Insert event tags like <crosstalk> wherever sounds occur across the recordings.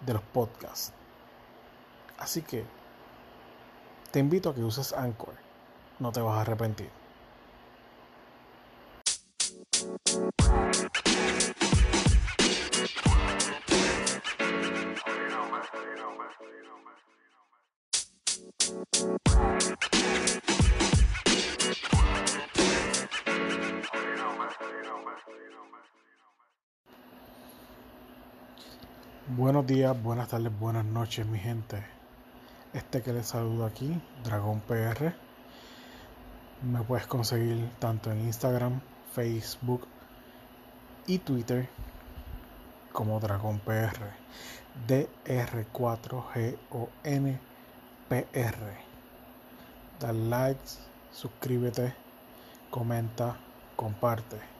de los podcasts. Así que te invito a que uses Anchor. No te vas a arrepentir. Días, buenas tardes, buenas noches, mi gente. Este que les saludo aquí, Dragón PR. Me puedes conseguir tanto en Instagram, Facebook y Twitter como Dragón PR. DR4GONPR. Dale likes, suscríbete, comenta, comparte.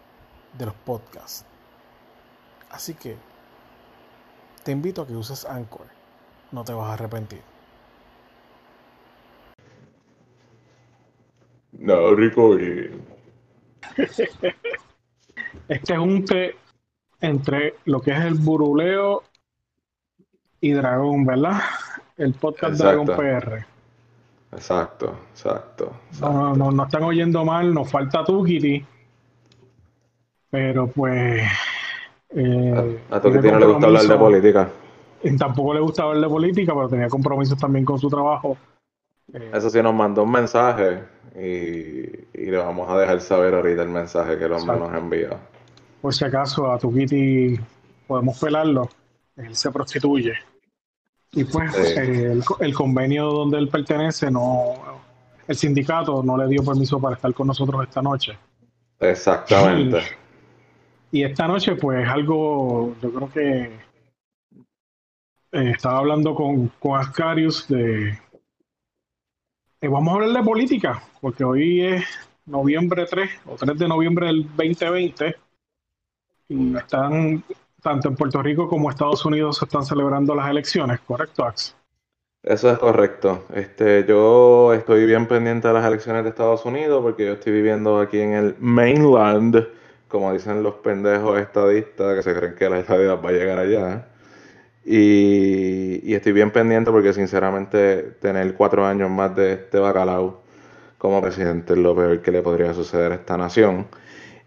de los podcasts. Así que te invito a que uses Anchor. No te vas a arrepentir. No, rico y... <laughs> este es un té entre lo que es el buruleo y Dragón, ¿verdad? El podcast Dragón PR. Exacto, exacto. No, no, no, están oyendo mal, nos falta Tukiti pero pues. Eh, a, a no le gusta hablar de política. Tampoco le gusta hablar de política, pero tenía compromisos también con su trabajo. Eh, Eso sí, nos mandó un mensaje y, y, le vamos a dejar saber ahorita el mensaje que el hombre nos envía. Por si acaso a Tukiti podemos pelarlo, él se prostituye. Y pues eh, el, el, convenio donde él pertenece, no el sindicato no le dio permiso para estar con nosotros esta noche. Exactamente. <laughs> Y esta noche, pues algo, yo creo que eh, estaba hablando con, con Ascarius de... Eh, vamos a hablar de política, porque hoy es noviembre 3 o 3 de noviembre del 2020 y están, tanto en Puerto Rico como Estados Unidos se están celebrando las elecciones, ¿correcto, Ax? Eso es correcto. Este, yo estoy bien pendiente de las elecciones de Estados Unidos porque yo estoy viviendo aquí en el mainland como dicen los pendejos estadistas que se creen que la estadidad va a llegar allá. Y, estoy bien pendiente porque sinceramente tener cuatro años más de este bacalao como presidente es lo peor que le podría suceder a esta nación.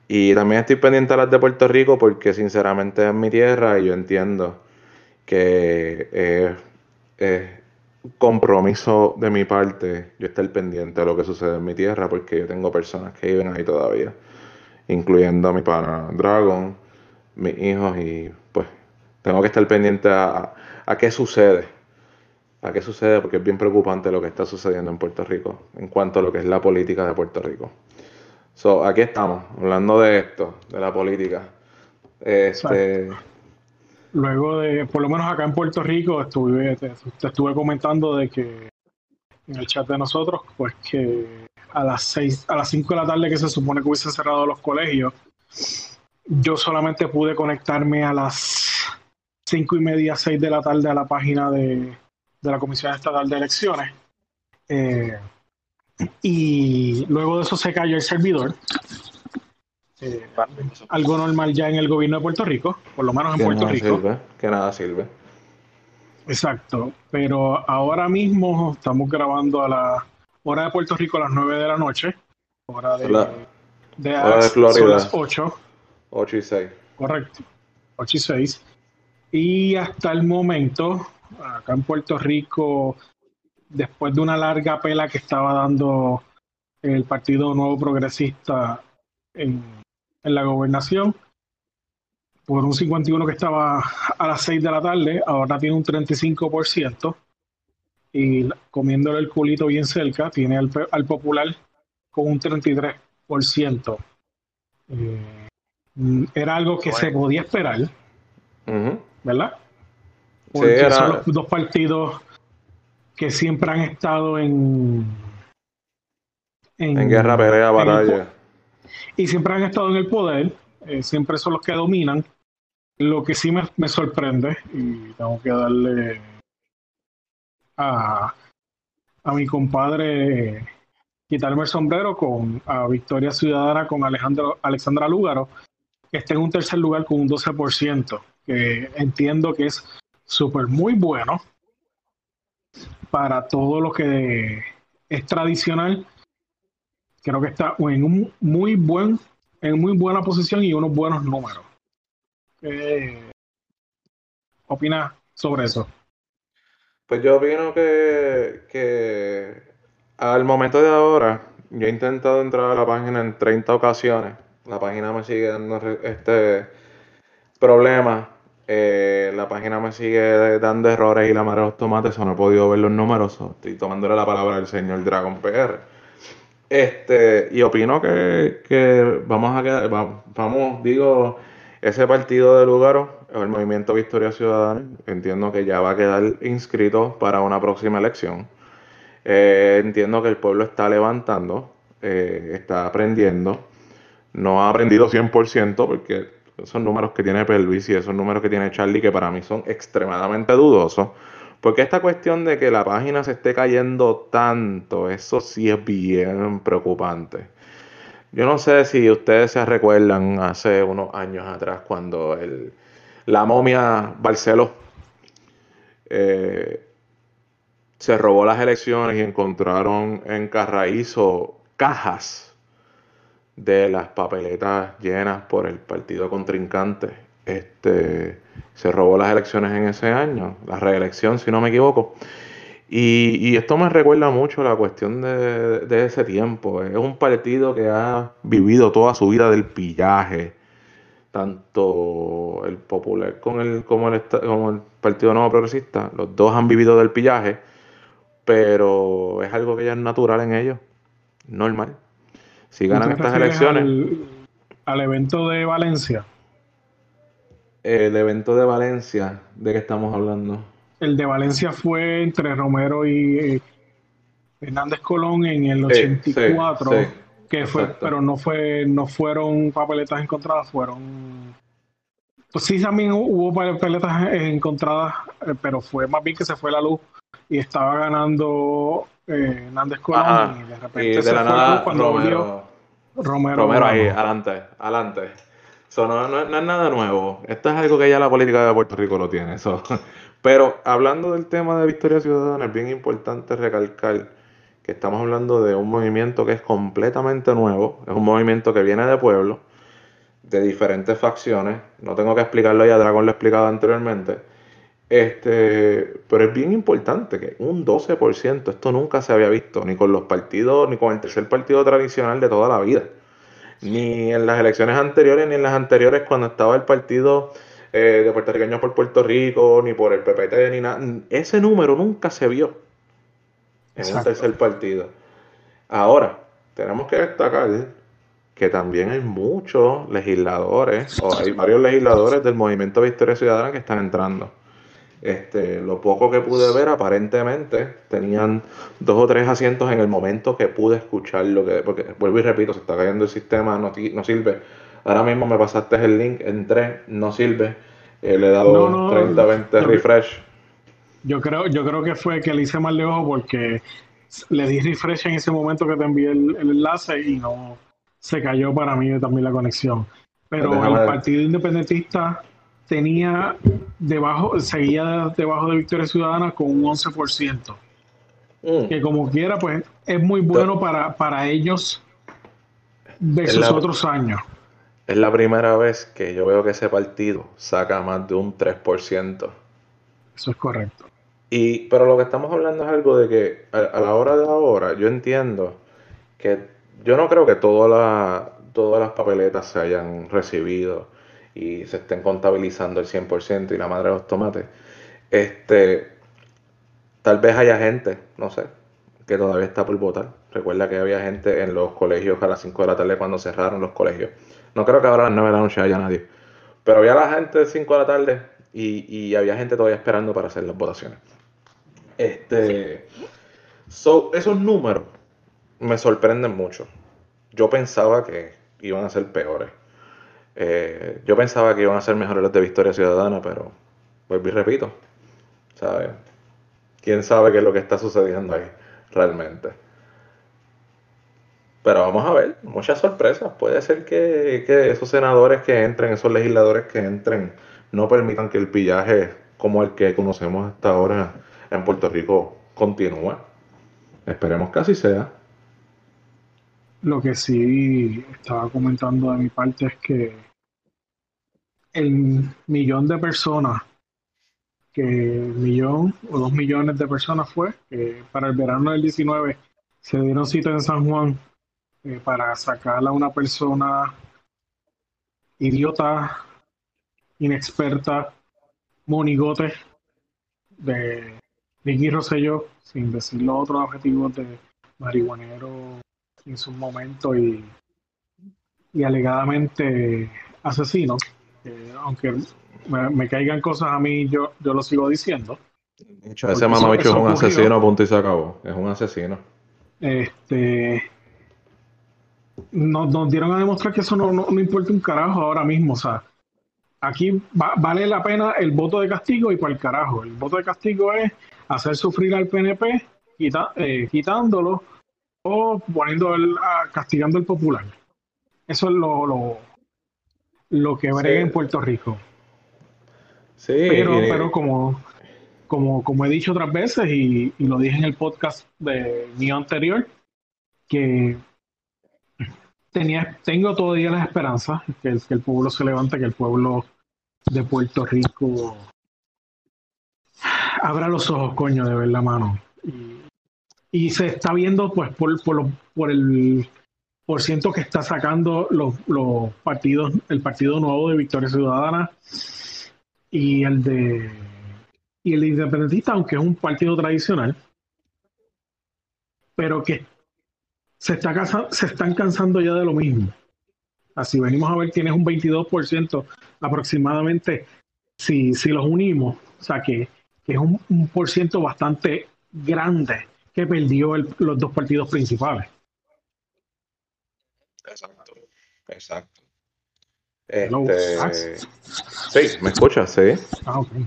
Y también estoy pendiente a las de Puerto Rico porque sinceramente es mi tierra y yo entiendo que es, compromiso de mi parte yo estar pendiente de lo que sucede en mi tierra porque yo tengo personas que viven ahí todavía incluyendo a mi pana Dragon, mis hijos y pues tengo que estar pendiente a, qué sucede. A qué sucede porque es bien preocupante lo que está sucediendo en Puerto Rico en cuanto a lo que es la política de Puerto Rico. So, aquí estamos, hablando de esto, de la política. Este, Luego de, por lo menos acá en Puerto Rico, estuve, te, estuve comentando de que en el chat de nosotros, pues que a las seis, a las 5 de la tarde que se supone que hubiesen cerrado los colegios, yo solamente pude conectarme a las cinco y media, 6 de la tarde a la página de, la Comisión Estatal de Elecciones. Eh, y luego de eso se cayó el servidor. Eh, algo normal ya en el gobierno de Puerto Rico, por lo menos en Puerto Rico. que nada sirve. Exacto, pero ahora mismo estamos grabando a la hora de Puerto Rico a las 9 de la noche, hora de, de, Florida. las 8. 8 y 6. Correcto. 8 y 6. Y hasta el momento, acá en Puerto Rico, después de una larga pela que estaba dando el Partido Nuevo Progresista en, en la gobernación, por un 51 que estaba a las 6 de la tarde, ahora tiene un 35%, y comiéndole el culito bien cerca, tiene al, al popular con un 33%. Eh, era algo que se podía esperar, ¿verdad? Porque son los dos partidos que siempre han estado en, en, guerra, pelea, batalla. Y siempre han estado en el poder, eh, siempre son los que dominan. Lo que sí me, me sorprende, y tengo que darle a, a mi compadre quitarme el sombrero con a Victoria Ciudadana con Alejandro, Alexandra Lúgaro, que está en un tercer lugar con un 12%, que entiendo que es súper muy bueno para todo lo que es tradicional. Creo que está en un muy buen, en muy buena posición y unos buenos números. ¿Qué opinas sobre eso? Pues yo opino que, que al momento de ahora, yo he intentado entrar a la página en 30 ocasiones. La página me sigue dando este problema. Eh, la página me sigue dando errores y la madre de los tomates, no he podido ver los números. estoy tomándole la palabra al señor Dragon PR. Este, y opino que, que vamos a quedar, vamos, digo, ese partido de Lugaro, el Movimiento Victoria Ciudadana, entiendo que ya va a quedar inscrito para una próxima elección. Eh, entiendo que el pueblo está levantando, eh, está aprendiendo. No ha aprendido 100% porque esos números que tiene Pelvis y esos números que tiene Charlie, que para mí son extremadamente dudosos. Porque esta cuestión de que la página se esté cayendo tanto, eso sí es bien preocupante. Yo no sé si ustedes se recuerdan hace unos años atrás cuando el, la momia Barceló eh, se robó las elecciones y encontraron en Carraízo cajas de las papeletas llenas por el partido contrincante. Este, se robó las elecciones en ese año, la reelección, si no me equivoco. Y, esto me recuerda mucho la cuestión de, de, ese tiempo. Es un partido que ha vivido toda su vida del pillaje, tanto el Popular con el, como, el, como el Partido Nuevo Progresista. Los dos han vivido del pillaje pero es algo que ya es natural en ellos, normal. Si ganan estas elecciones. Al, evento de Valencia. El evento de Valencia, ¿de qué estamos hablando? El de Valencia fue entre Romero y eh, Hernández Colón en el 84, que fue, pero no fue, no fueron papeletas encontradas, fueron pues sí también hubo papeletas encontradas, eh, pero fue más bien que se fue la luz y estaba ganando eh, Hernández Colón y de repente se la nada, cuando Romero, Romero, Romero ahí, adelante, adelante. Eso no, no, es nada nuevo. Esto es algo que ya la política de Puerto Rico lo tiene. Eso. <laughs> Pero hablando del tema de Victoria Ciudadana, es bien importante recalcar que estamos hablando de un movimiento que es completamente nuevo, es un movimiento que viene de pueblo, de diferentes facciones. No tengo que explicarlo, ya Dragon lo ha explicado anteriormente este, pero es bien importante que un 12%, esto nunca se había visto, ni con los partidos, ni con el tercer partido tradicional de toda la vida. Ni en las elecciones anteriores, ni en las anteriores cuando estaba el partido eh, de puertorriqueños por Puerto Rico, ni por el PPT, ni nada. Ese número nunca se vio en un tercer partido. Ahora, tenemos que destacar que también hay muchos legisladores, o hay varios legisladores del movimiento Victoria Ciudadana que están entrando. Este, lo poco que pude ver, aparentemente, tenían dos o tres asientos en el momento que pude escuchar lo que. Porque vuelvo y repito, se está cayendo el sistema, no, no sirve. Ahora mismo me pasaste el link, entré, no sirve. Eh, le he dado 30, 20 refresh. Yo creo, yo creo que fue que le hice mal de ojo porque le di refresh en ese momento que te envié el, enlace y no se cayó para mí también la conexión. Pero el Partido Independentista tenía debajo, seguía debajo de Victoria Ciudadana con un 11%. Mm. Que como quiera, pues es muy bueno para, para ellos de esos otros años. es la primera vez que yo veo que ese partido saca más de un 3%. Eso es correcto. Y, pero lo que estamos hablando es algo de que a, la hora de ahora yo entiendo que yo no creo que todas las papeletas se hayan recibido y se estén contabilizando el 100% y la madre de los tomates. Este, tal vez haya gente, no sé, que todavía está por votar. Recuerda que había gente en los colegios a las 5 de la tarde cuando cerraron los colegios. No creo que ahora a las 9 de la noche haya nadie. Pero había la gente de 5 de la tarde y, había gente todavía esperando para hacer las votaciones. Este, esos números me sorprenden mucho. Yo pensaba que iban a ser peores. Eh, yo pensaba que iban a ser mejores los de Victoria Ciudadana, pero vuelvo y repito. ¿Sabes? ¿Quién sabe qué es lo que está sucediendo ahí realmente? Pero vamos a ver, muchas sorpresas. Puede ser que, esos senadores que entren, esos legisladores que entren, no permitan que el pillaje como el que conocemos hasta ahora en Puerto Rico continúe. Esperemos que así sea. Lo que sí estaba comentando de mi parte es que el millón de personas, que millón o dos millones de personas fue, que para el verano del 19 se dieron cita en San Juan eh, para sacar a una persona idiota, inexperta, monigote de Nicky Rosselló, sin decir los otros objetivos de marihuanero en su momento y, y alegadamente asesino. aunque me, caigan cosas a mí, yo, yo lo sigo diciendo. ese mamabicho es un asesino, punto y se acabó. Es un asesino. Este, nos, dieron a demostrar que eso no, no, importa un carajo ahora mismo. O sea, aquí vale la pena el voto de castigo y para el carajo. El voto de castigo es hacer sufrir al PNP eh, quitándolo o poniendo el, castigando al popular. Eso es lo, lo, lo que brega en Puerto Rico. Sí, pero, pero como, como, como he dicho otras veces y, y lo dije en el podcast de mío anterior, que tenía, tengo todavía la esperanza que el, que el pueblo se levante, que el pueblo de Puerto Rico abra los ojos, coño, de ver la mano. Y, se está viendo, pues, por, por, por el por ciento que está sacando los, los, partidos, el Partido Nuevo de Victoria Ciudadana y el de y el independentista, aunque es un partido tradicional, pero que se, está se están cansando ya de lo mismo. Así venimos a ver, tienes un 22% aproximadamente si, si los unimos, o sea que, es un por ciento bastante grande que perdió los dos partidos principales. Exacto, exacto. Este, sí, ¿me escuchas? Sí. Ah, okay.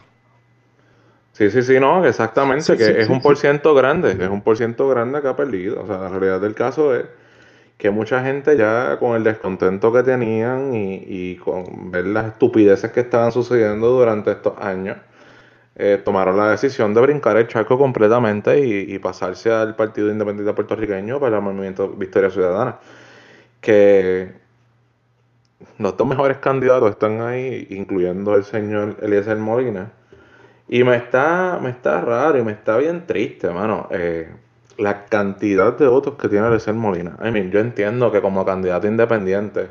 Sí, sí, sí, no, exactamente, que es un por ciento grande, es un por ciento grande que ha perdido. O sea, la realidad del caso es que mucha gente ya con el descontento que tenían y, con ver las estupideces que estaban sucediendo durante estos años, eh, tomaron la decisión de brincar el charco completamente y, pasarse al Partido Independiente Puertorriqueño para el movimiento Victoria Ciudadana. Que los dos mejores candidatos están ahí, incluyendo el señor Eliezer Molina y me está, me está raro y me está bien triste, hermano. Eh, la cantidad de votos que tiene Lecer Molina. I mean, yo entiendo que como candidato independiente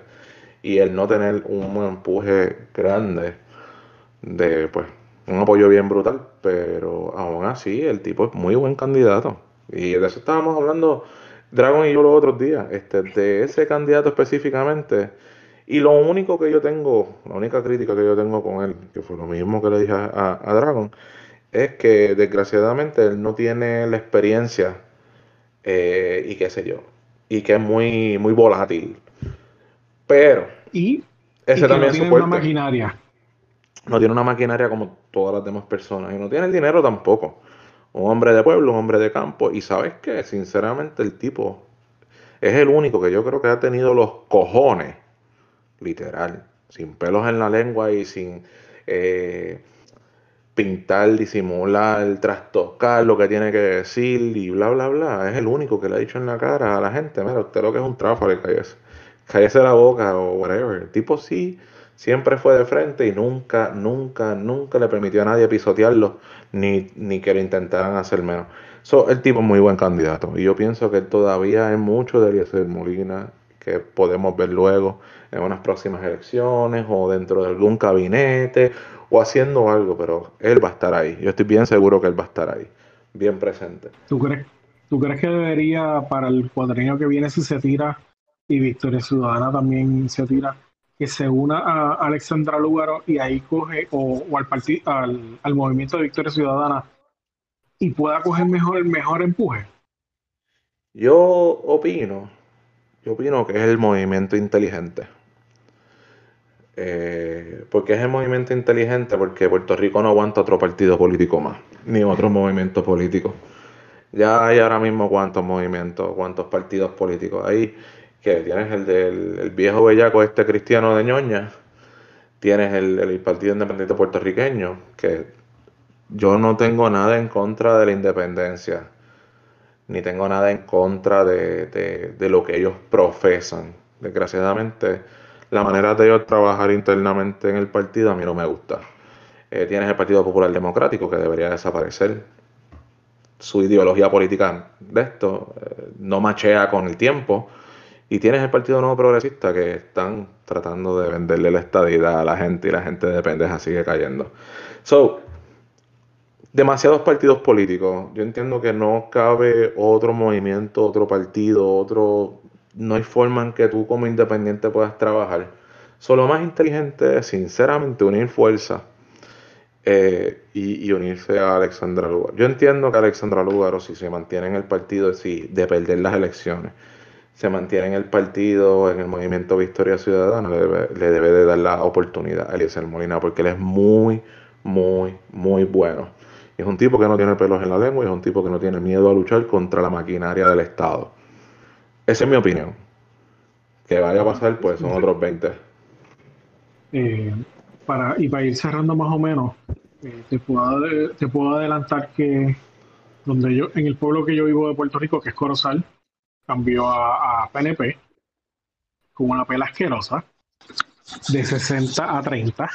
y el no tener un empuje grande de pues un apoyo bien brutal, pero aún así el tipo es muy buen candidato. Y de eso estábamos hablando Dragon y yo los otros días, este, de ese candidato específicamente y lo único que yo tengo, la única crítica que yo tengo con él, que fue lo mismo que le dije a, Dragon, es que desgraciadamente él no tiene la experiencia eh, y qué sé yo, y que es muy, muy volátil. Pero y, ese también no tiene una maquinaria. No tiene una maquinaria como todas las demás personas y no tiene el dinero tampoco. Un hombre de pueblo, un hombre de campo y sabes que sinceramente el tipo es el único que yo creo que ha tenido los cojones literal, sin pelos en la lengua y sin eh, pintar, disimular, trastocar lo que tiene que decir y bla, bla, bla. Es el único que le ha dicho en la cara a la gente, mira, usted lo que es un tráfago, cállese la boca o whatever. El tipo sí siempre fue de frente y nunca, nunca, nunca le permitió a nadie pisotearlo ni, ni que lo intentaran hacer menos. So, el tipo es muy buen candidato y yo pienso que todavía hay mucho de Eliezer Molina que podemos ver luego en unas próximas elecciones o dentro de algún gabinete o haciendo algo, pero él va a estar ahí. Yo estoy bien seguro que él va a estar ahí, bien presente. ¿Tú crees, ¿tú crees que debería para el cuadrenio que viene si se tira y Victoria Ciudadana también se tira, que se una a Alexandra Lugaro y ahí coge, o, al, partido, al, al, movimiento de Victoria Ciudadana y pueda coger mejor el mejor empuje? Yo opino, yo opino que es el movimiento inteligente. Eh, porque es el movimiento inteligente porque Puerto Rico no aguanta otro partido político más, ni otro movimiento político. Ya hay ahora mismo cuántos movimientos, cuántos partidos políticos. Ahí tienes el del viejo bellaco este cristiano de ñoña, tienes el, Partido Independiente Puertorriqueño, que yo no tengo nada en contra de la independencia, ni tengo nada en contra de, de lo que ellos profesan. Desgraciadamente, la manera de ellos trabajar internamente en el partido a mí no me gusta. Eh, tienes el Partido Popular Democrático que debería desaparecer. Su ideología política de esto eh, no machea con el tiempo. Y tienes el Partido Nuevo Progresista que están tratando de venderle la estadidad a la gente y la gente de pendeja sigue cayendo. So, demasiados partidos políticos. Yo entiendo que no cabe otro movimiento, otro partido, otro no hay forma en que tú como independiente puedas trabajar. Solo más inteligente es, sinceramente, unir fuerza eh, y, unirse a Alexandra Lugar. Yo entiendo que Alexandra Lugar, si se mantiene en el partido sí, de perder las elecciones, se mantiene en el partido, en el movimiento Victoria Ciudadana, le debe, de dar la oportunidad a Eliezer Molina, porque él es muy, muy, muy bueno. es un tipo que no tiene pelos en la lengua y es un tipo que no tiene miedo a luchar contra la maquinaria del Estado. Esa es mi opinión. Que vaya a pasar, pues son otros 20. Eh, para, y para ir cerrando más o menos, eh, te, puedo, te puedo adelantar que donde yo, en el pueblo que yo vivo de Puerto Rico, que es Corozal, cambió a, PNP con una pela asquerosa de 60 a 30.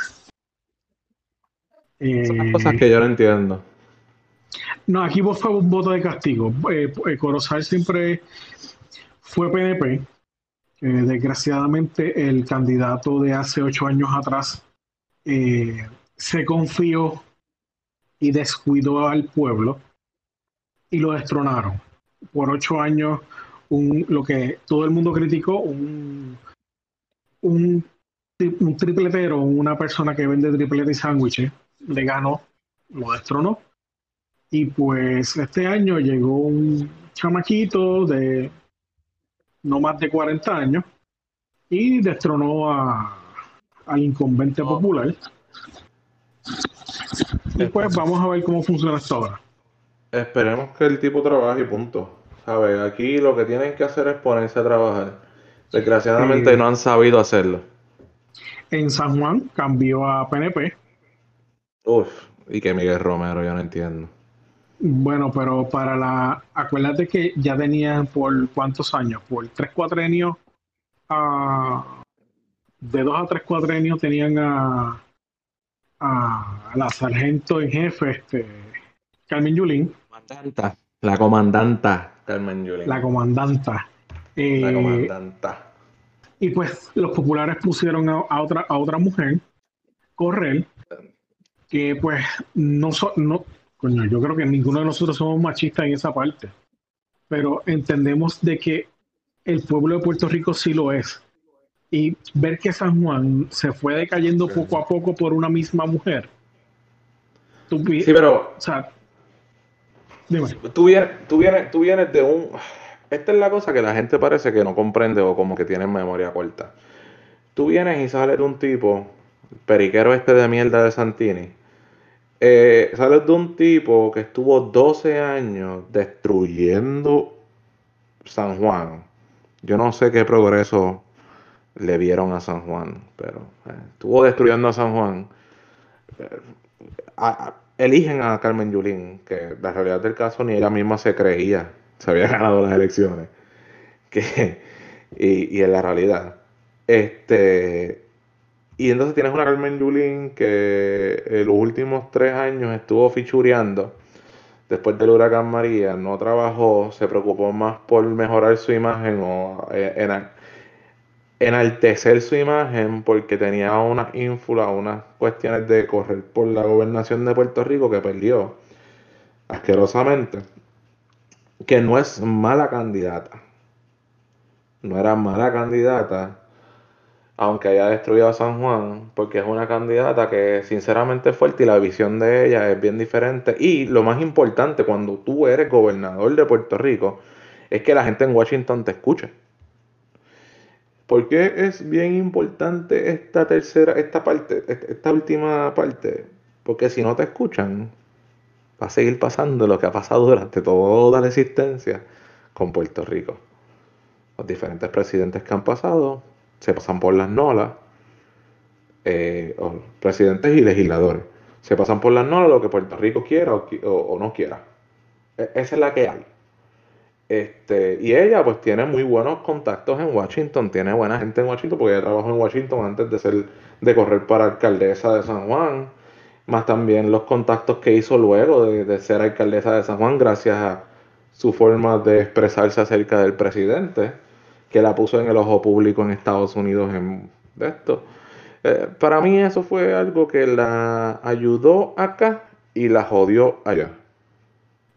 Son cosas que yo no entiendo. No, aquí fue un voto de castigo. Eh, Corozal siempre fue PNP. desgraciadamente el candidato de hace ocho años atrás eh, se confió y descuidó al pueblo y lo destronaron. Por ocho años, un, lo que todo el mundo criticó, un, un, un tripletero, una persona que vende triplete y sándwiches, le ganó, lo destronó. Y pues este año llegó un chamaquito de no más de 40 años y destronó a, al incumbente popular. Y pues vamos a ver cómo funciona esto ahora. Esperemos que el tipo trabaje y punto. ¿Sabes? Aquí lo que tienen que hacer es ponerse a trabajar. Desgraciadamente no han sabido hacerlo. En San Juan cambió a PNP. Uf, y que Miguel Romero, yo no entiendo. Bueno, pero para la. Acuérdate que ya tenían por cuántos años, por tres cuatrenios. de dos a tres cuatrenios tenían a, a, la sargento en jefe, este, Carmen Yulín. Comandanta. La comandanta Carmen Yulín. La comandanta. la eh, comandanta. Y pues los populares pusieron a, otra, a otra mujer, Correl, que pues no, so, no Coño, yo creo que ninguno de nosotros somos machistas en esa parte, pero entendemos de que el pueblo de Puerto Rico sí lo es. Y ver que San Juan se fue decayendo poco a poco por una misma mujer. sí, pero. O sea. Tú vienes, tú, vienes, tú vienes de un. Esta es la cosa que la gente parece que no comprende o como que tiene memoria corta. Tú vienes y sales de un tipo, periquero este de mierda de Santini, eh, sales de un tipo que estuvo 12 años destruyendo San Juan. Yo no sé qué progreso le vieron a San Juan, pero eh, estuvo destruyendo a San Juan. Eh, eligen a Carmen Yulín, que la realidad del caso ni ella misma se creía, se había ganado las elecciones. Que, y, y en la realidad. Este, y entonces tienes una Carmen Yulín que en los últimos tres años estuvo fichureando después del huracán María, no trabajó, se preocupó más por mejorar su imagen o eh, en, enaltecer su imagen porque tenía unas ínfulas, unas cuestiones de correr por la gobernación de Puerto Rico que perdió asquerosamente, que no es mala candidata, no era mala candidata, aunque haya destruido a San Juan, porque es una candidata que sinceramente es fuerte y la visión de ella es bien diferente. Y lo más importante, cuando tú eres gobernador de Puerto Rico, es que la gente en Washington te escuche. ¿Por qué es bien importante esta tercera, esta parte, esta última parte? Porque si no te escuchan, va a seguir pasando lo que ha pasado durante toda la existencia con Puerto Rico. Los diferentes presidentes que han pasado se pasan por las nolas, eh, presidentes y legisladores, se pasan por las nolas lo que Puerto Rico quiera o, no quiera. E, esa es la que hay. Este, y ella pues tiene muy buenos contactos en Washington, tiene buena gente en Washington, porque ella trabajó en Washington antes de ser, de correr para alcaldesa de San Juan, más también los contactos que hizo luego de, de ser alcaldesa de San Juan, gracias a su forma de expresarse acerca del presidente que la puso en el ojo público en Estados Unidos en esto. Eh, para mí eso fue algo que la ayudó acá y la jodió allá.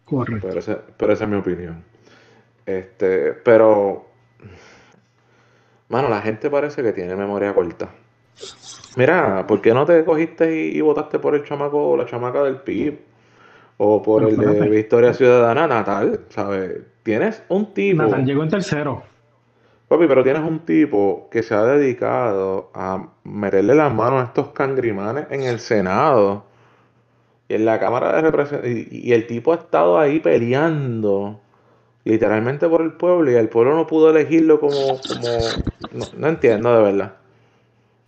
Correcto. Pero, esa es mi opinión. Este, pero, mano, la gente parece que tiene memoria corta. Mira, ¿por qué no te cogiste y, votaste por el chamaco o la chamaca del PIB? O por el de Victoria Ciudadana Natal, ¿sabes? Tienes un tipo. Natal llegó en tercero. Papi, pero tienes un tipo que se ha dedicado a meterle las manos a estos cangrimanes en el Senado y en la Cámara de Representantes. Y, el tipo ha estado ahí peleando literalmente por el pueblo y el pueblo no pudo elegirlo como. no, entiendo de verdad.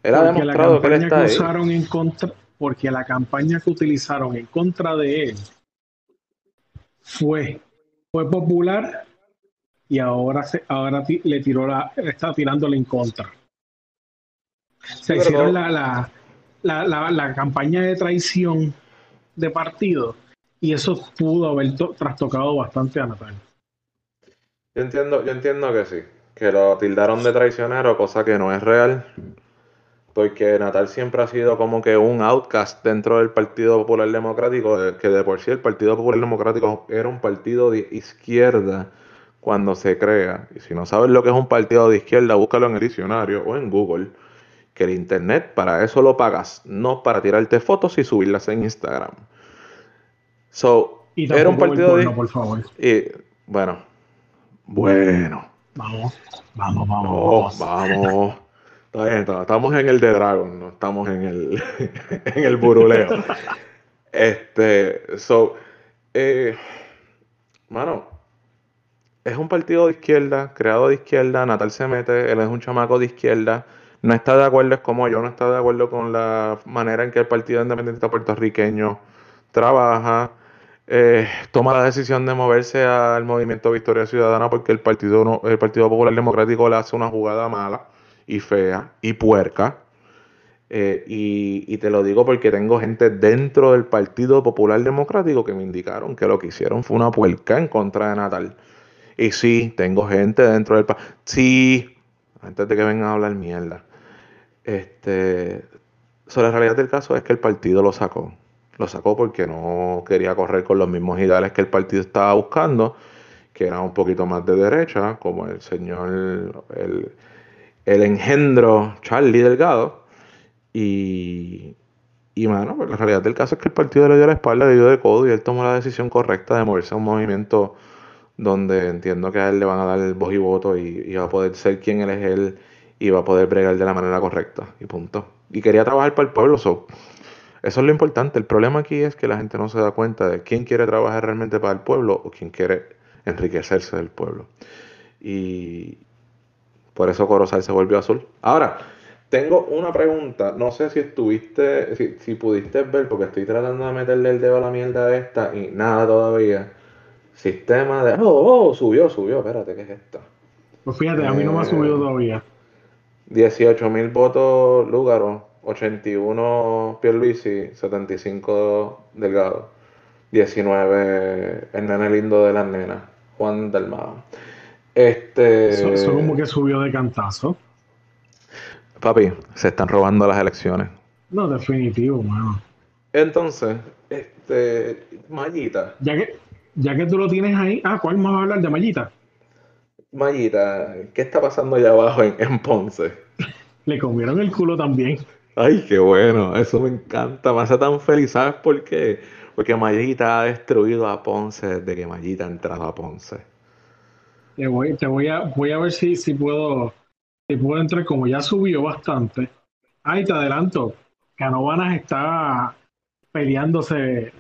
Él ha demostrado que él está ahí. En contra, porque la campaña que utilizaron en contra de él fue, fue popular y ahora, se, ahora le tiró la, está tirándole en contra. Se hicieron la, la, la, la, campaña de traición de partido y eso pudo haber trastocado bastante a Natal. Yo entiendo, yo entiendo que sí, que lo tildaron de traicionero, cosa que no es real, porque Natal siempre ha sido como que un outcast dentro del Partido Popular Democrático, que de por sí el Partido Popular Democrático era un partido de izquierda cuando se crea. Y si no sabes lo que es un partido de izquierda, búscalo en el diccionario o en Google. Que el Internet para eso lo pagas, no para tirarte fotos y subirlas en Instagram. So, era un partido de. por favor. Y, bueno, bueno. Vamos, vamos, vamos. vamos. Estamos en el de Dragon, no estamos en el, <laughs> en el buruleo. este, so, eh, mano, es un partido de izquierda, creado de izquierda, Natal se mete, él es un chamaco de izquierda, no está de acuerdo, es como yo no está de acuerdo con la manera en que el Partido Independiente puertorriqueño trabaja, eh, toma la decisión de moverse al movimiento Victoria Ciudadana porque el Partido, el partido Popular Democrático le hace una jugada mala y fea y puerca. Eh, y, te lo digo porque tengo gente dentro del Partido Popular Democrático que me indicaron que lo que hicieron fue una puerca en contra de Natal. Y sí, tengo gente dentro del... Pa sí, antes de que vengan a hablar mierda. Este, sobre la realidad del caso es que el partido lo sacó. Lo sacó porque no quería correr con los mismos ideales que el partido estaba buscando, que era un poquito más de derecha, como el señor, el, el engendro Charlie Delgado. Y, y pues la realidad del caso es que el partido le dio la espalda, le dio de codo y él tomó la decisión correcta de moverse a un movimiento donde entiendo que a él le van a dar voz y voto y, va a poder ser quien él es él y va a poder bregar de la manera correcta y punto. Y quería trabajar para el pueblo, eso es lo importante. El problema aquí es que la gente no se da cuenta de quién quiere trabajar realmente para el pueblo o quién quiere enriquecerse del pueblo. Y por eso Corozal se volvió azul. Ahora, tengo una pregunta. No sé si estuviste, si, si pudiste ver, porque estoy tratando de meterle el dedo a la mierda esta y nada todavía. Sistema de. Oh, oh, subió, subió. Espérate, ¿qué es esto? Pues fíjate, a mí no me ha subido eh, todavía. 18 mil votos Lúgaro, 81 Pierluisi, 75 Delgado, 19 el nene lindo de las nenas, Juan Dalmado. Este... Eso, eso como que subió de cantazo. Papi, se están robando las elecciones. No, definitivo, mano. Entonces, este, Mallita. Ya que, ya que tú lo tienes ahí, ah, ¿cuál más va a hablar de Mallita? Mallita, ¿qué está pasando allá abajo en, en Ponce? <laughs> Le comieron el culo también. Ay, qué bueno, eso me encanta, me hace tan feliz, ¿sabes por qué? Porque Mallita ha destruido a Ponce desde que Mallita ha entrado a Ponce. Te voy, te voy a, voy a ver si, si puedo, si puedo entrar, como ya subió bastante. Ay, te adelanto, Canovanas está peleándose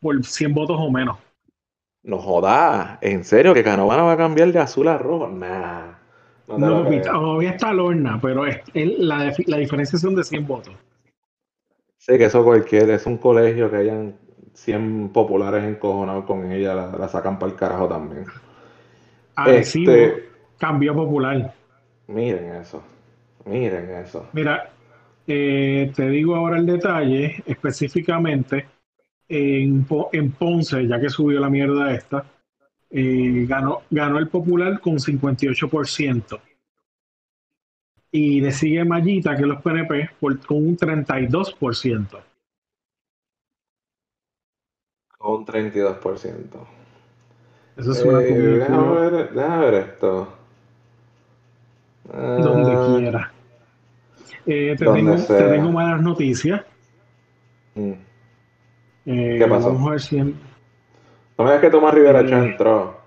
por 100 votos o menos. No jodas, ¿en serio que Canovana va a cambiar de azul a rojo? Nah. No, todavía está Lorna, pero es, es- la, la diferencia son de 100 votos. Sí, que eso cualquiera, es un colegio que hayan 100 populares encojonados con ella, la, la sacan para el carajo también. Arecibo, Este, cambio popular. miren eso, miren eso. Mira, eh, te digo ahora el detalle, específicamente en, en Ponce, ya que subió la mierda esta, eh, ganó, ganó el popular con 58%. Y le sigue Mallita, que es los PNP, por- con un 32%. Con 32%. Eso es una Eh, déjame ver, déjame ver esto. donde Ah, quiera. Eh, te, donde tengo, te sea. tengo malas noticias. mm. Eh, ¿Qué pasó? Vamos a ver si... en- No me que Tomás Rivera Eh, ya entró.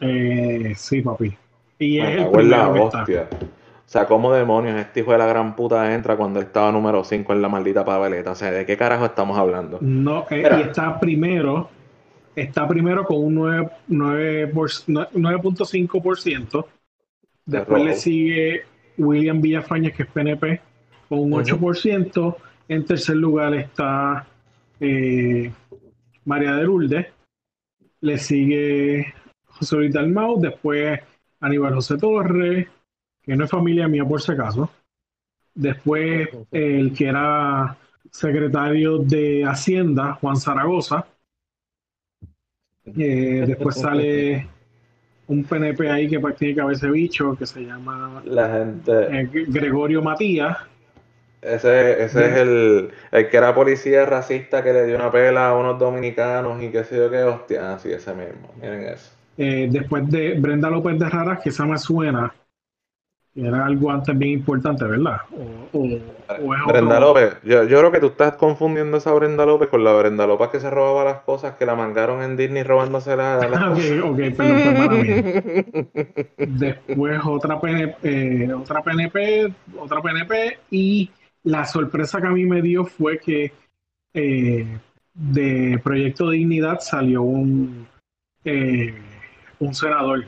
eh, sí, papi. Y es el la primero que está. hostia. O sea, ¿cómo demonios este hijo de la gran puta entra cuando estaba número 5 en la maldita papeleta? O sea, ¿de qué carajo estamos hablando? No, eh, y está primero, está primero con un 9 9 por- no- 9.5%. Después le sigue William Villafañez, que es PNP, con un Ujú. 8%. En tercer lugar está eh, María de Lourdes. Le sigue José Luis Dalmau. Después Aníbal José Torres, que no es familia mía por si acaso. Después el que era secretario de Hacienda, Juan Zaragoza. Eh, <laughs> después sale un PNP ahí que tiene cabeza de bicho, que se llama La gente. eh, Gregorio Matías. Ese, ese es el, el que era policía racista que le dio una pela a unos dominicanos y qué sé yo qué, hostia. Ah, sí, ese mismo. Miren eso. Eh, después de Brenda López de Raras, que esa me suena, era algo antes bien importante, ¿verdad? O, o- o es otro- Brenda López, yo, yo creo que tú estás confundiendo esa Brenda López con la Brenda López que se robaba las cosas, que la mangaron en Disney robándose las, las Ah, <laughs> ok, ok, perdón, pues. Después otra PNP, eh, otra PNP, otra PNP y la sorpresa que a mí me dio fue que eh, de Proyecto Dignidad salió un, eh, un senador.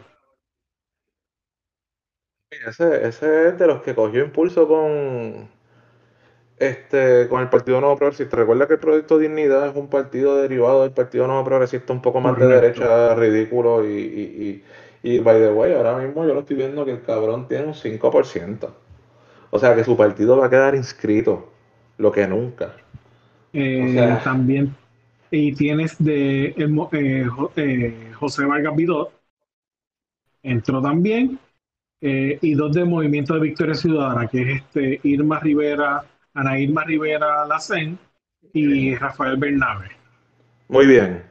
Ese, ese es de los que cogió impulso con este con el Partido Nuevo Progresista. Recuerda que el Proyecto Dignidad es un partido derivado del Partido Nuevo Progresista un poco más de derecha, ridículo y, y, y, y, by the way, ahora mismo yo lo estoy viendo que el cabrón tiene un 5%. O sea que su partido va a quedar inscrito, lo que nunca. Eh, O sea- también, y tienes de eh, eh, José Vargas Vidot, entró también, eh, y dos de Movimiento de Victoria Ciudadana, que es este Irma Rivera, Ana Irma Rivera Lacén y Rafael Bernabe. Muy bien,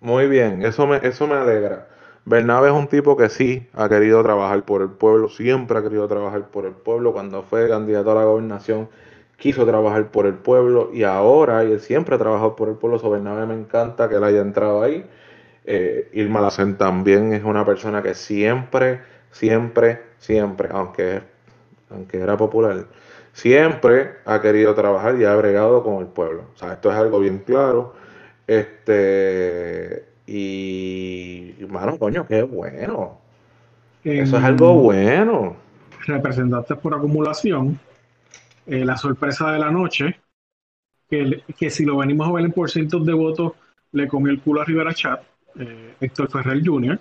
muy bien, eso me, eso me alegra. Bernabe es un tipo que sí ha querido trabajar por el pueblo, siempre ha querido trabajar por el pueblo. Cuando fue candidato a la gobernación, quiso trabajar por el pueblo y ahora y él siempre ha trabajado por el pueblo. So, Bernabe me encanta que él haya entrado ahí. Eh, Irma Lacen también es una persona que siempre, siempre, siempre, aunque, aunque era popular, siempre ha querido trabajar y ha bregado con el pueblo. O sea, esto es algo bien claro. Este, y, mano, coño, qué bueno. Eso es algo bueno. Representantes por acumulación, eh, la sorpresa de la noche, que, que si lo venimos a ver en porcientos de votos, le comió el culo a Rivera Chat, eh, Héctor Ferrer Jr.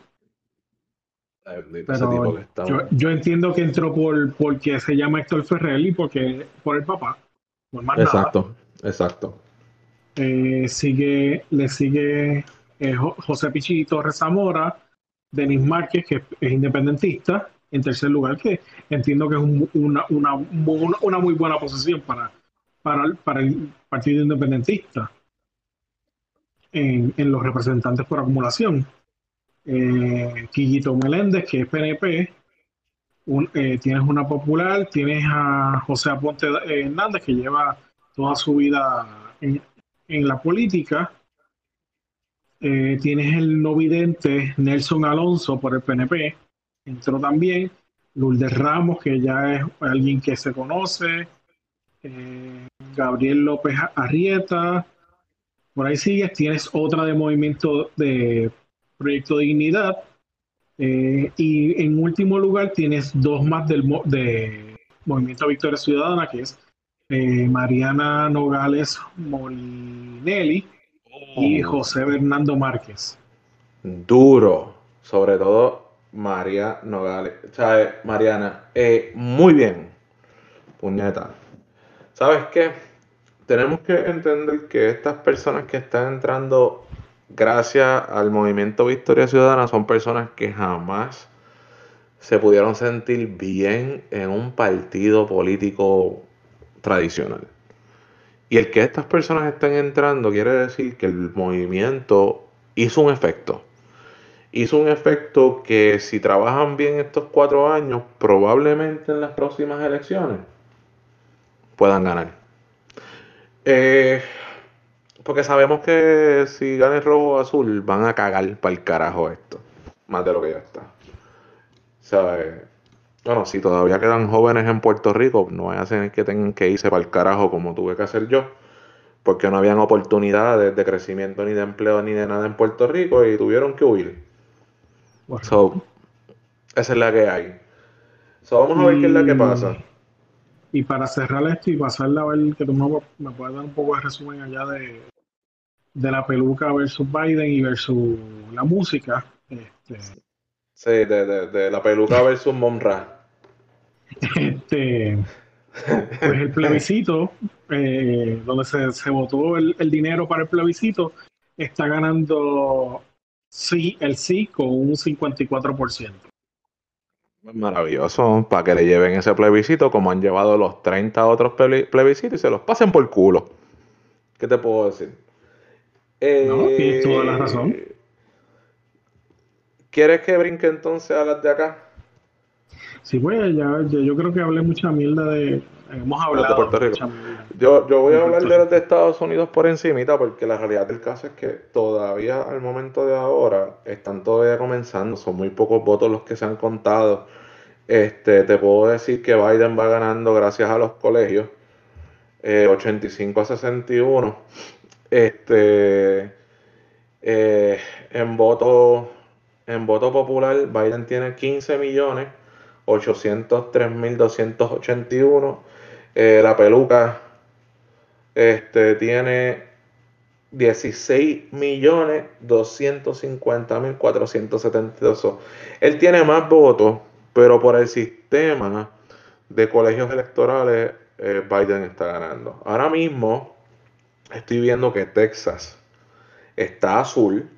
yo, yo, entiendo que entró por porque se llama Héctor Ferrelli, porque por el papá. exacto, exacto. Eh, sigue, le sigue eh, José Pichito Torres Zamora, Denis Márquez, que es independentista, en tercer lugar, que entiendo que es una, una, una, muy buena posición para, para, el Partido Independentista en, en los representantes por acumulación. Eh, Quillito Meléndez, que es PNP, eh, tienes una popular, tienes a José Aponte Hernández, que lleva toda su vida en, la política, eh, tienes el no vidente Nelson Alonso por el PNP, entró también, Lourdes Ramos, que ya es alguien que se conoce, eh, Gabriel López Arrieta, por ahí sigues, tienes otra de movimiento de Proyecto Dignidad. Eh, y en último lugar tienes dos más del de Movimiento Victoria Ciudadana, que es Mariana Nogales Molinelli y oh. José Bernardo Márquez. Duro, sobre todo María Nogales. ¿Sabes, Mariana? Eh, muy bien, puñeta. ¿Sabes qué? Tenemos que entender que estas personas que están entrando gracias al movimiento Victoria Ciudadana, son personas que jamás se pudieron sentir bien en un partido político tradicional. Y el que estas personas estén entrando quiere decir que el movimiento hizo un efecto. Hizo un efecto que si trabajan bien estos cuatro años, probablemente en las próximas elecciones puedan ganar. Eh, porque sabemos que si gana rojo o azul, van a cagar para el carajo esto. Más de lo que ya está. ¿Sabes? Bueno, si todavía quedan jóvenes en Puerto Rico, no voy a hacer que tengan que irse para el carajo como tuve que hacer yo. Porque no habían oportunidades de crecimiento, ni de empleo, ni de nada en Puerto Rico y tuvieron que huir. So, esa es la que hay. So, vamos a ver qué es la que pasa. Y para cerrar esto y pasarla a ver que tú me, puedes dar un poco de resumen allá de, de la peluca versus Biden y versus la música. Este, sí, de, de, la peluca versus Monra. Este, pues el plebiscito, eh, donde se, se votó el, el, dinero para el plebiscito, está ganando sí, el sí con un 54%. Maravilloso, para que le lleven ese plebiscito como han llevado los 30 otros plebiscitos y se los pasen por culo. ¿Qué te puedo decir? no, tienes toda la razón. Eh, ¿Quieres que brinque entonces a las de acá? Sí, pues ya, yo creo que hablé mucha mierda de. Hemos hablado de Puerto Rico. Yo, yo voy a hablar de los de Estados Unidos por encimita, porque la realidad del caso es que todavía al momento de ahora están todavía comenzando, son muy pocos votos los que se han contado. Este, te puedo decir que Biden va ganando gracias a los colegios, 85 eh, a 61. Este, eh, en voto en voto popular, Biden tiene 15 millones 803 mil 281. Eh, la peluca este, tiene 16 millones 250 mil 472. Él tiene más votos, pero por el sistema de colegios electorales, eh, Biden está ganando. Ahora mismo, estoy viendo que Texas está azul.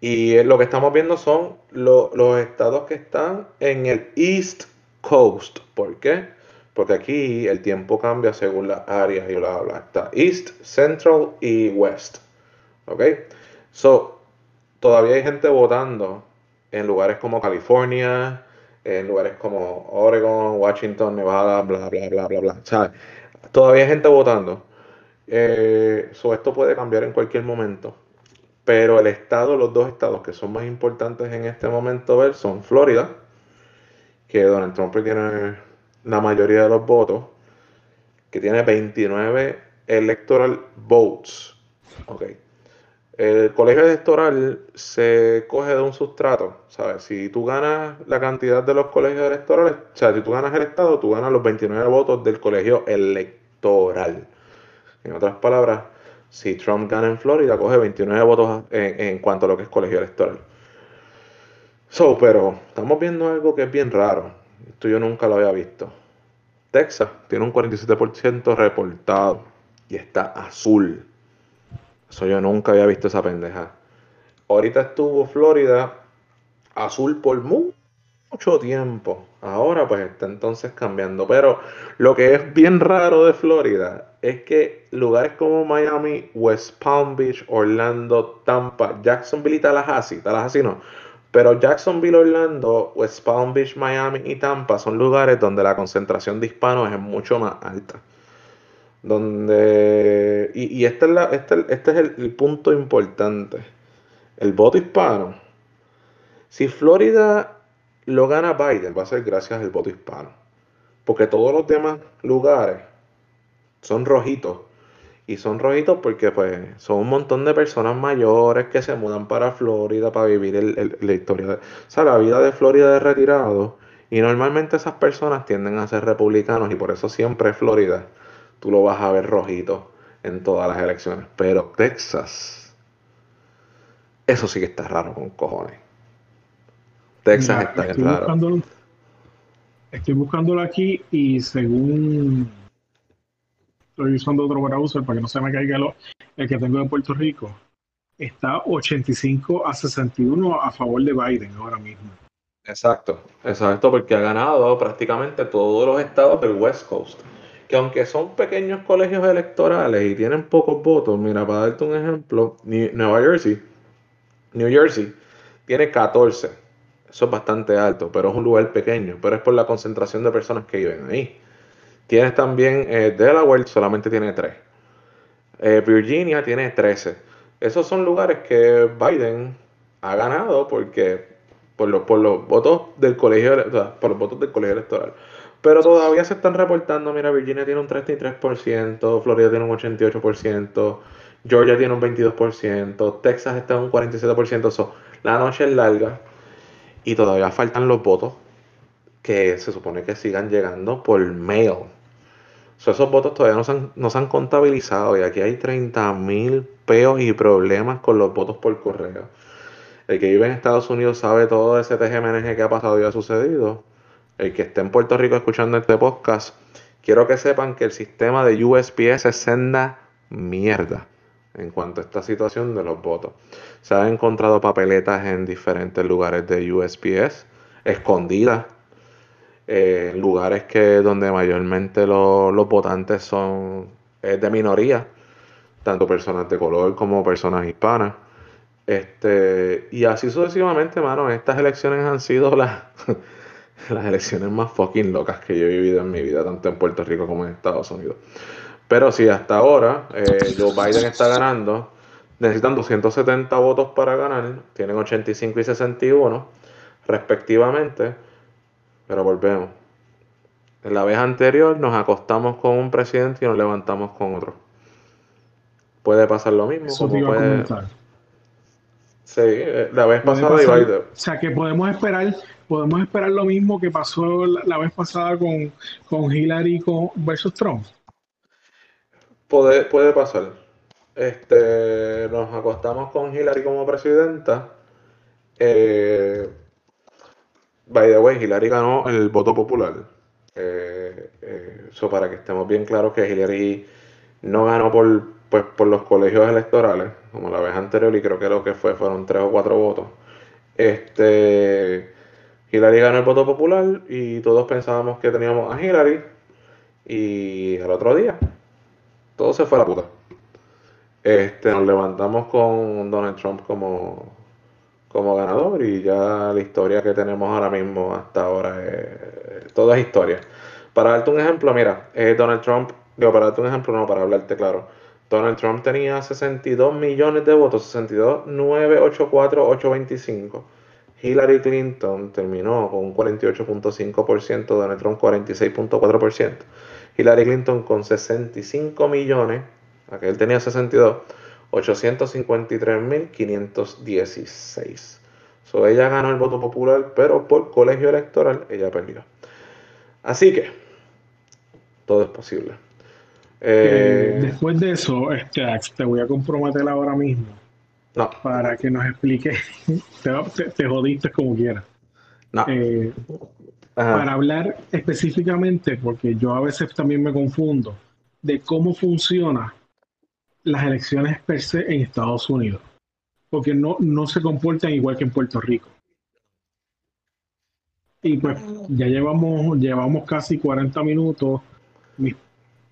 Y lo que estamos viendo son los estados que están en el East Coast. ¿Por qué? Porque aquí el tiempo cambia según las áreas y bla, bla, Está East, Central y West. ¿Ok? So, todavía hay gente votando en lugares como California, en lugares como Oregon, Washington, Nevada, bla, bla, bla, bla, bla. ¿Sabes? Todavía hay gente votando. Eh, esto puede cambiar en cualquier momento. Pero el estado, los dos estados que son más importantes en este momento ver son Florida, que Donald Trump tiene la mayoría de los votos, que tiene 29 electoral votes. Okay. El colegio electoral se coge de un sustrato, ¿sabes? Si tú ganas la cantidad de los colegios electorales, o sea, si tú ganas el estado, tú ganas los 29 votos del colegio electoral. En otras palabras, si Trump gana en Florida, coge 29 votos en, cuanto a lo que es colegio electoral. So, pero estamos viendo algo que es bien raro. Esto yo nunca lo había visto. Texas tiene un 47% reportado y está azul. Eso yo nunca había visto esa pendeja. Ahorita estuvo Florida azul por mucho tiempo. Ahora pues está entonces cambiando. Pero lo que es bien raro de Florida es que lugares como Miami, West Palm Beach, Orlando, Tampa, Jacksonville y Tallahassee, Tallahassee no, pero Jacksonville, Orlando, West Palm Beach, Miami y Tampa son lugares donde la concentración de hispanos es mucho más alta. Donde. Y, este, es este, este, es el punto importante. El voto hispano. Si Florida lo gana Biden, va a ser gracias al voto hispano. Porque todos los demás lugares son rojitos. Y son rojitos porque pues son un montón de personas mayores que se mudan para Florida para vivir el, la historia. De, o sea, la vida de Florida de retirado. Y normalmente esas personas tienden a ser republicanos y por eso siempre Florida tú lo vas a ver rojito en todas las elecciones. Pero Texas, eso sí que está raro con cojones. Texas está bien raro. estoy buscándolo aquí y según estoy usando otro browser para que no se me caiga el que tengo de Puerto Rico, está 85 a 61 a favor de Biden ahora mismo. Exacto, exacto, porque ha ganado prácticamente todos los estados del West Coast que aunque son pequeños colegios electorales y tienen pocos votos, mira, para darte un ejemplo, Nueva Jersey, New Jersey tiene 14. Eso es bastante alto, pero es un lugar pequeño, pero es por la concentración de personas que viven ahí. Tienes también eh, Delaware, solamente tiene 3. Eh, Virginia tiene 13. Esos son lugares que Biden ha ganado porque por los, por los votos del colegio, por los votos del colegio electoral. Pero todavía se están reportando, mira, Virginia tiene un 33%, Florida tiene un 88%, Georgia tiene un 22%, Texas está en un 47%. la noche es larga y todavía faltan los votos que se supone que sigan llegando por mail. esos votos todavía no se, han, contabilizado y aquí hay 30.000 peos y problemas con los votos por correo. El que vive en Estados Unidos sabe todo ese TGMNG que ha pasado y ha sucedido el que esté en Puerto Rico escuchando este podcast, quiero que sepan que el sistema de USPS es senda mierda en cuanto a esta situación de los votos. Se han encontrado papeletas en diferentes lugares de USPS, escondidas, en lugares que donde mayormente los votantes son de minoría, tanto personas de color como personas hispanas. Este, y así sucesivamente, mano, estas elecciones han sido las <laughs> las elecciones más fucking locas que yo he vivido en mi vida, tanto en Puerto Rico como en Estados Unidos. Pero si hasta ahora eh, Joe Biden está ganando, necesitan 270 votos para ganar, tienen 85 y 61 respectivamente, pero volvemos. En la vez anterior nos acostamos con un presidente y nos levantamos con otro. Puede pasar lo mismo. Sí, eh, la vez pasada Biden. O sea que podemos esperar podemos esperar lo mismo que pasó la, vez pasada con, con Hillary con, versus Trump. Puede, puede pasar. Este, nos acostamos con Hillary como presidenta. Eh, by the way, Hillary ganó el voto popular. Eh, eh, eso para que estemos bien claros que Hillary no ganó por, pues, por los colegios electorales, como la vez anterior, y creo que lo que fue fueron tres o cuatro votos. Este, Hillary ganó el voto popular y todos pensábamos que teníamos a Hillary y al otro día todo se fue a la puta. Este, nos levantamos con Donald Trump como, como ganador y ya la historia que tenemos ahora mismo hasta ahora es toda es historia. Para darte un ejemplo, mira, eh, Donald Trump, digo, para darte un ejemplo, no, para hablarte claro. Donald Trump tenía 62 millones de votos, 62, 984, 825 Hillary Clinton terminó con un 48.5%, Donald Trump 46.4%. Hillary Clinton con 65 millones, aquel tenía 62, 853.516. So, ella ganó el voto popular, pero por colegio electoral ella perdió. Así que todo es posible. Eh, después de eso, este, te voy a comprometer ahora mismo para que nos explique. <laughs> te, jodiste como quieras. No. Eh, para hablar específicamente, porque yo a veces también me confundo, de cómo funcionan las elecciones per se en Estados Unidos. Porque no, no se comportan igual que en Puerto Rico. Y pues ya llevamos, llevamos casi 40 minutos. Mi,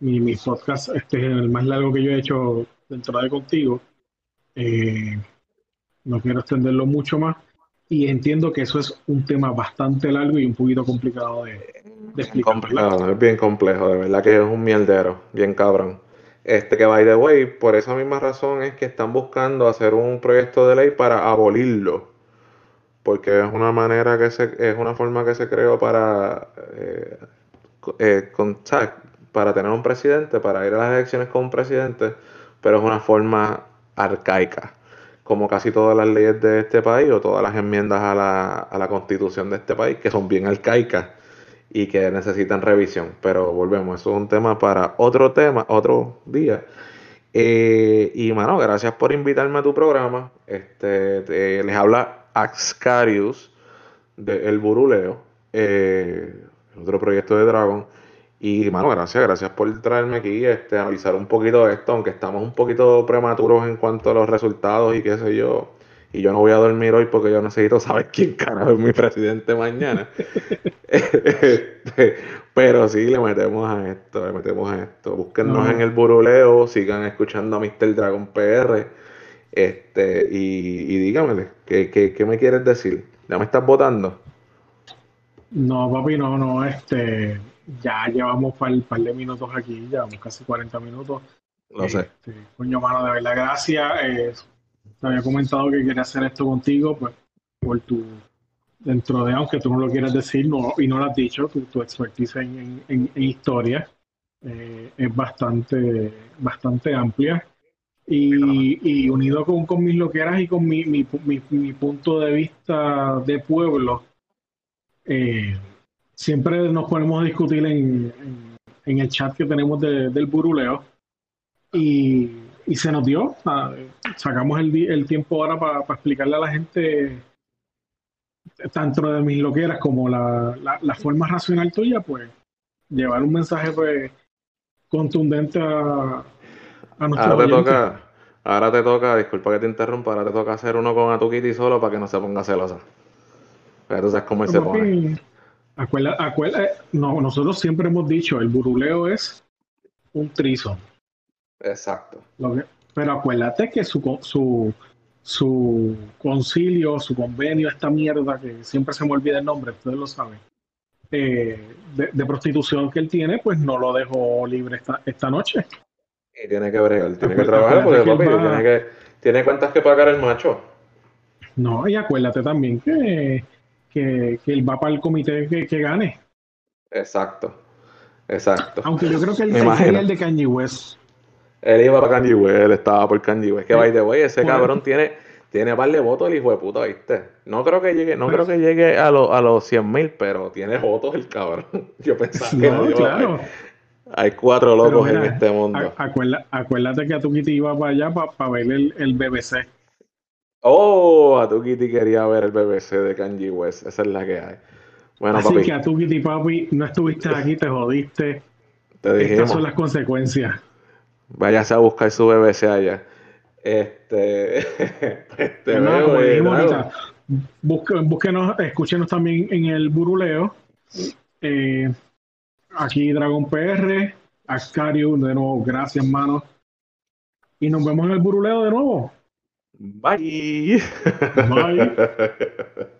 mi, podcast este es el más largo que yo he hecho dentro de contigo. Eh, no quiero extenderlo mucho más. Y entiendo que eso es un tema bastante largo y un poquito complicado de, explicar. es bien complejo, de verdad que es un mierdero, bien cabrón. Este que, by the way, por esa misma razón es que están buscando hacer un proyecto de ley para abolirlo. Porque es una manera que se, es una forma que se creó para, eh, eh, para tener un presidente, para ir a las elecciones con un presidente, pero es una forma arcaica como casi todas las leyes de este país o todas las enmiendas a la, a la constitución de este país, que son bien arcaicas y que necesitan revisión. Pero volvemos, eso es un tema para otro tema, otro día. Eh, y mano, gracias por invitarme a tu programa. Este, les habla Axcarius de El Buruleo, eh, otro proyecto de Dragon. Y, mano, gracias, gracias por traerme aquí, este, a analizar un poquito de esto, aunque estamos un poquito prematuros en cuanto a los resultados y qué sé yo. Y yo no voy a dormir hoy porque yo necesito <laughs> saber quién carajo es mi presidente mañana. <laughs> Pero sí, le metemos a esto, le metemos a esto. Búsquennos en el buruleo, sigan escuchando a Mr. Dragon PR. Este, y, y dígamele, ¿qué, ¿qué, qué, me quieres decir? ¿Ya me estás votando? No, papi, no, no, este ya llevamos un par, de minutos aquí, llevamos casi 40 minutos. Lo sé. Este, coño, mano, de verdad, gracias. Eh, te había comentado que quería hacer esto contigo, pues, por tu, dentro de, aunque tú no lo quieras decir, no, y no lo has dicho, tu, tu expertise en, en, historia eh, es bastante, bastante amplia. Y, y unido con, con, mis loqueras y con mi, mi, mi, mi punto de vista de pueblo, eh, siempre nos ponemos a discutir en, en, el chat que tenemos del buruleo y, y, se nos dio. Sacamos el, el, tiempo ahora para explicarle a la gente, tanto de mis loqueras como la, la, forma racional tuya, pues llevar un mensaje pues, contundente a, a nuestro ahora te toca Ahora te toca, disculpa que te interrumpa, ahora te toca hacer uno con Atukiti solo para que no se ponga celosa. Pero sabes cómo se pone. Acuérdate, acuérdate, no, nosotros siempre hemos dicho, el buruleo es un trizo. Exacto. pero acuérdate que su, su, su concilio, su convenio, esta mierda, que siempre se me olvida el nombre, ustedes lo saben, eh, de, prostitución que él tiene, pues no lo dejó libre esta, esta noche. Y tiene que bregar, tiene que trabajar porque tiene, que, tiene cuentas que pagar el macho. No, y acuérdate también que que, él va para el comité que, gane. Exacto, exacto. Aunque yo creo que él sería el de Kanye West. Él iba para Kanye West, él estaba por Kanye West. Que by the way, ese cabrón tiene, tiene par de votos el hijo de puta, ¿viste? No creo que llegue, no creo que llegue a, a los 100 mil, pero tiene votos el cabrón. <laughs> Yo pensaba que no, claro. hay, cuatro locos en este mundo. acuérdate que Atukiti iba para allá para, ver el, el BBC. Oh, Atukiti quería ver el BBC de Kanye West. Esa es la que hay. Bueno, Así que Atukiti, papi, no estuviste aquí, te jodiste. Te dijimos. Estas son las consecuencias. Váyase a buscar su BBC allá. Este. <laughs> este veo, búsquenos, escúchenos también en el Buruleo. Eh, aquí Dragon PR, Ascarius, de nuevo, gracias, hermano. Y nos vemos en el Buruleo de nuevo. Bye. Bye. <laughs>